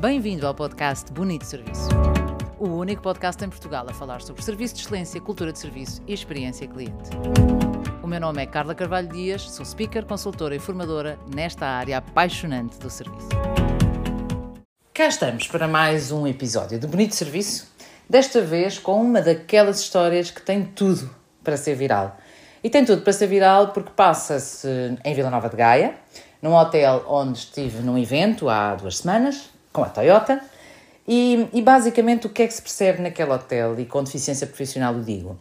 Bem-vindo ao podcast Bonito Serviço. O único podcast em Portugal a falar sobre serviço de excelência, cultura de serviço e experiência cliente. O meu nome é Carla Carvalho Dias, sou speaker, consultora e formadora nesta área apaixonante do serviço. Cá estamos para mais um episódio de Bonito Serviço, desta vez com uma daquelas histórias que tem tudo para ser viral. E tem tudo para ser viral porque passa-se em Vila Nova de Gaia, num hotel onde estive num evento há duas semanas, com a Toyota, e, e basicamente o que é que se percebe naquele hotel, e com deficiência profissional o digo?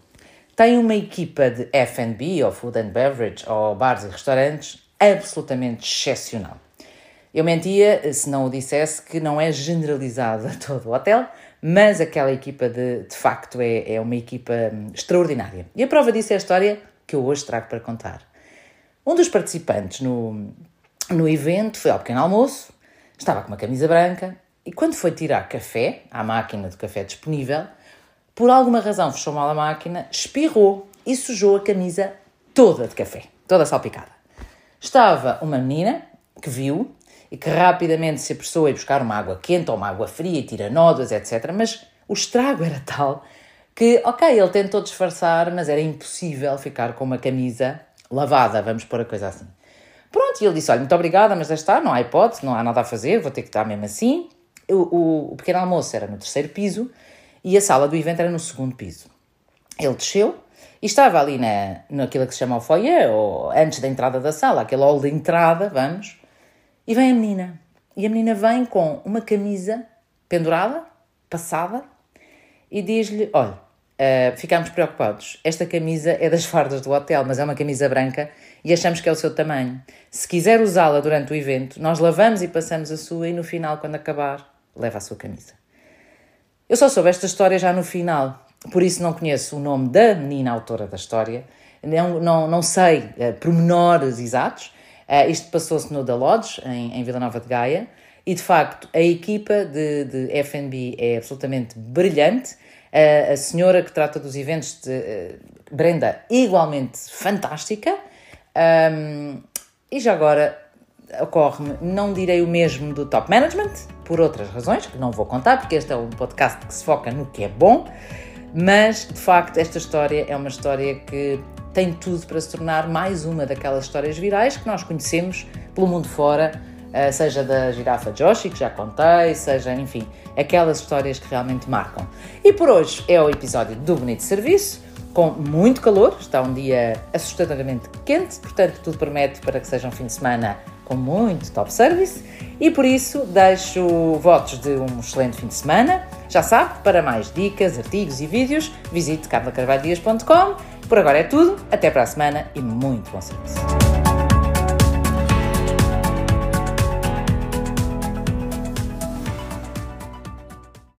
Tem uma equipa de F&B, ou Food and Beverage, ou bares e restaurantes, absolutamente excepcional. Eu mentia se não o dissesse que não é generalizada todo o hotel, mas aquela equipa de, de facto é, é uma equipa hum, extraordinária. E a prova disso é a história que eu hoje trago para contar. Um dos participantes no, no evento foi ao pequeno almoço, estava com uma camisa branca e quando foi tirar café à máquina de café disponível, por alguma razão fechou mal a máquina, espirrou e sujou a camisa toda de café, toda salpicada. Estava uma menina que viu e que rapidamente se apressou a ir buscar uma água quente ou uma água fria e tira nódoas, etc. Mas o estrago era tal que, ok, ele tentou disfarçar, mas era impossível ficar com uma camisa lavada, vamos pôr a coisa assim. Pronto, e ele disse: Olha, muito obrigada, mas já está, não há hipótese, não há nada a fazer, vou ter que estar mesmo assim. O, o, o pequeno almoço era no terceiro piso e a sala do evento era no segundo piso. Ele desceu e estava ali na, naquilo que se chama o foyer, ou antes da entrada da sala, aquele hall de entrada, vamos, e vem a menina. E a menina vem com uma camisa pendurada, passada, e diz-lhe: Olha, uh, ficámos preocupados. Esta camisa é das fardas do hotel, mas é uma camisa branca e achamos que é o seu tamanho. Se quiser usá-la durante o evento, nós lavamos e passamos a sua, e no final, quando acabar, leva a sua camisa. Eu só soube esta história já no final, por isso não conheço o nome da menina autora da história, não, não, não sei uh, pormenores exatos. Uh, isto passou-se no The Lodge, em, em Vila Nova de Gaia, e de facto a equipa de, de FB é absolutamente brilhante. Uh, a senhora que trata dos eventos, de, uh, Brenda, igualmente fantástica. Um, e já agora ocorre-me, não direi o mesmo do top management, por outras razões, que não vou contar, porque este é um podcast que se foca no que é bom, mas de facto esta história é uma história que tem tudo para se tornar mais uma daquelas histórias virais que nós conhecemos pelo mundo fora, seja da girafa Joshi, que já contei, seja, enfim, aquelas histórias que realmente marcam. E por hoje é o episódio do Bonito Serviço com muito calor, está um dia assustadoramente quente, portanto tudo promete para que seja um fim de semana com muito top service e por isso deixo votos de um excelente fim de semana. Já sabe, para mais dicas, artigos e vídeos, visite carlacarvalhadias.com. Por agora é tudo, até para a semana e muito bom serviço.